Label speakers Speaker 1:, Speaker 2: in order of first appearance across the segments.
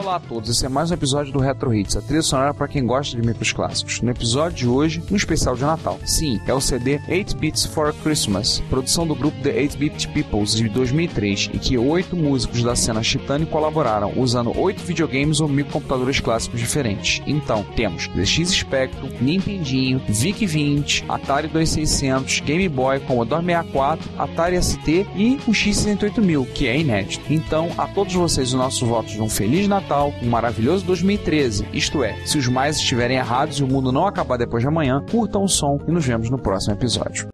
Speaker 1: Olá a todos, esse é mais um episódio do Retro Hits, a trilha sonora para quem gosta de micros clássicos. No episódio de hoje, um especial de Natal. Sim, é o CD 8 Bits for Christmas, produção do grupo The 8-Bit Peoples de 2003, em que oito músicos da cena Chitane colaboraram, usando oito videogames ou microcomputadores clássicos diferentes. Então, temos ZX Spectrum, Nintendinho, VIC-20, Atari 2600, Game Boy, Commodore 64, Atari ST e o X68000, que é inédito. Então, a todos vocês os nossos votos de um Feliz Natal, um maravilhoso 2013. Isto é, se os mais estiverem errados e o mundo não acabar depois de amanhã, curtam o som e nos vemos no próximo episódio.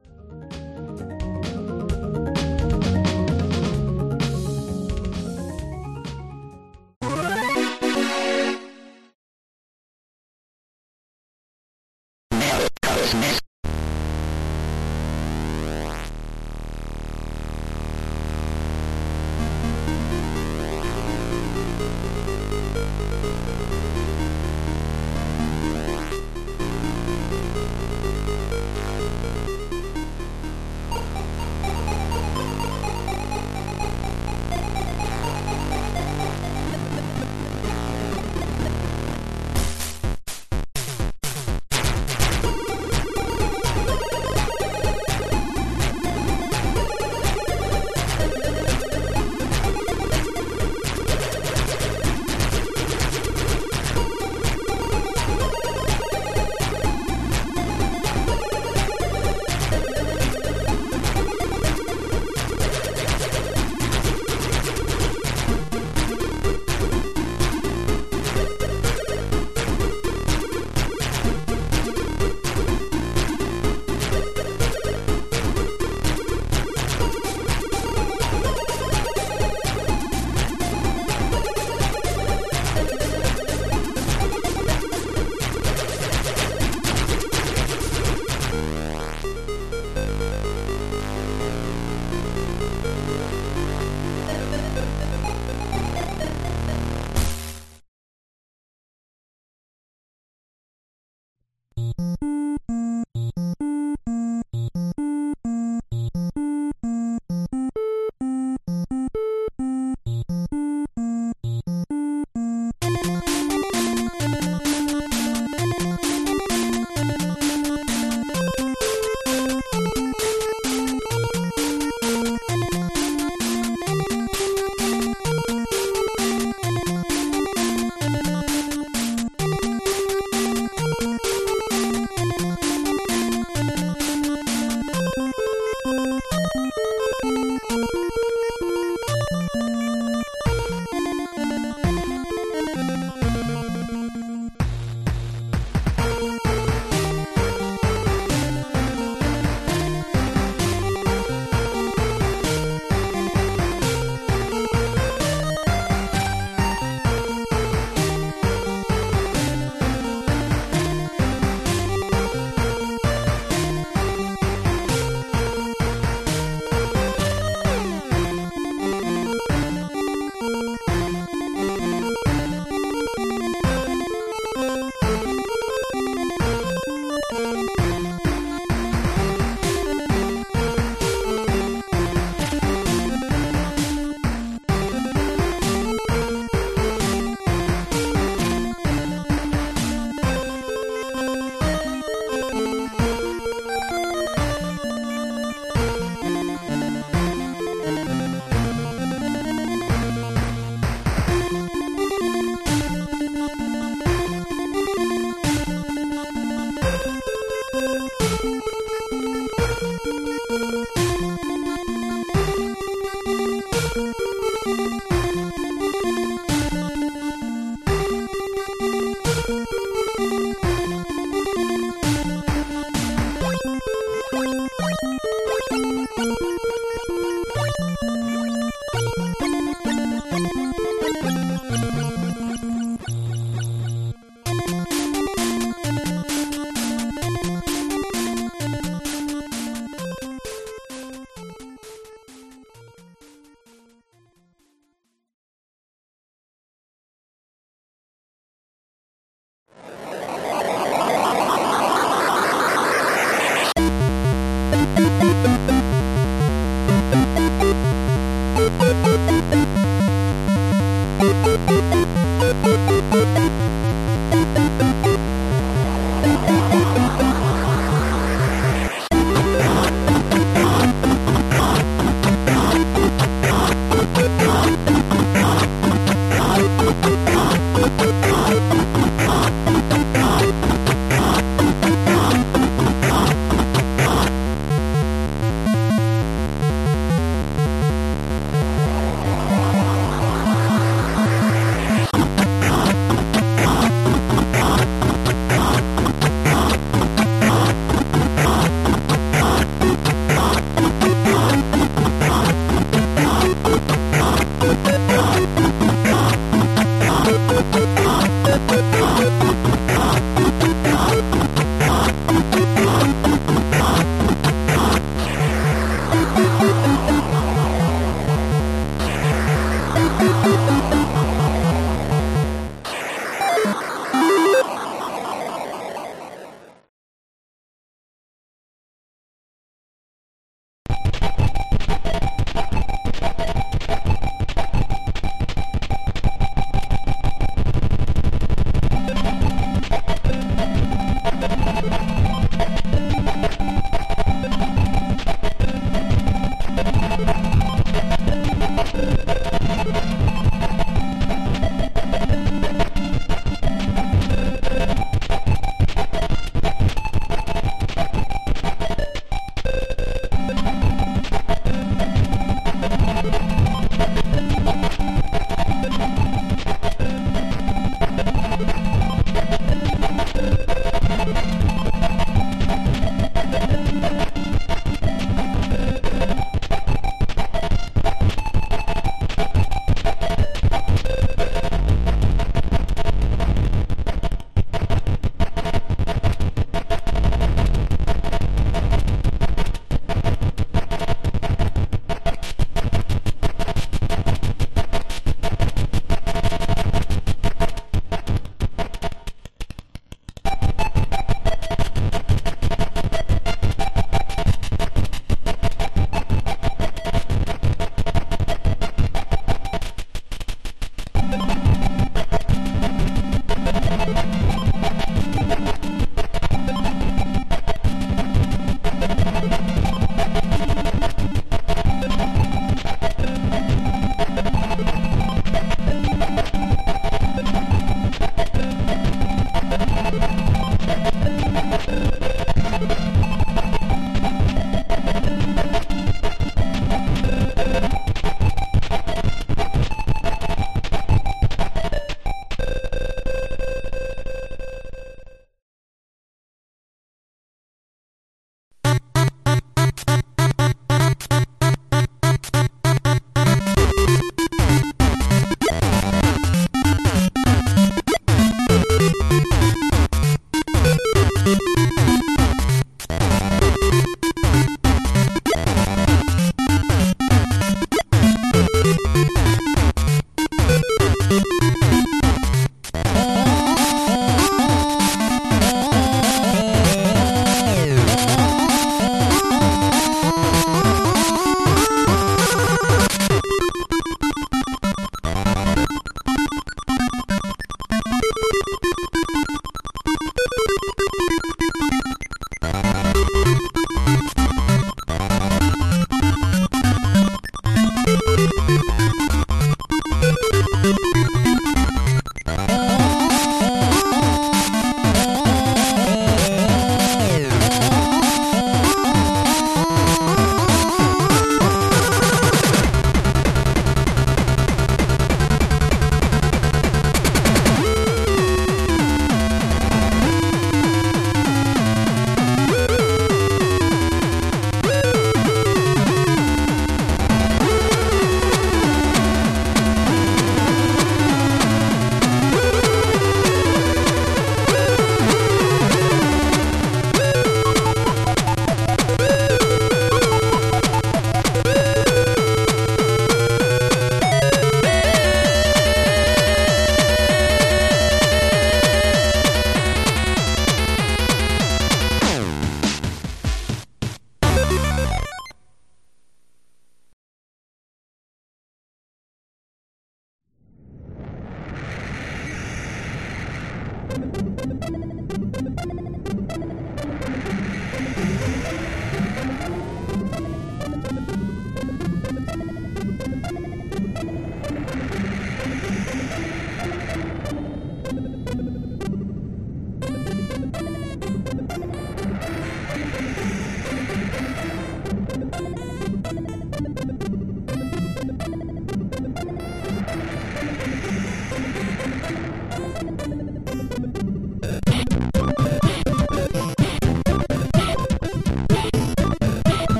Speaker 2: Oh,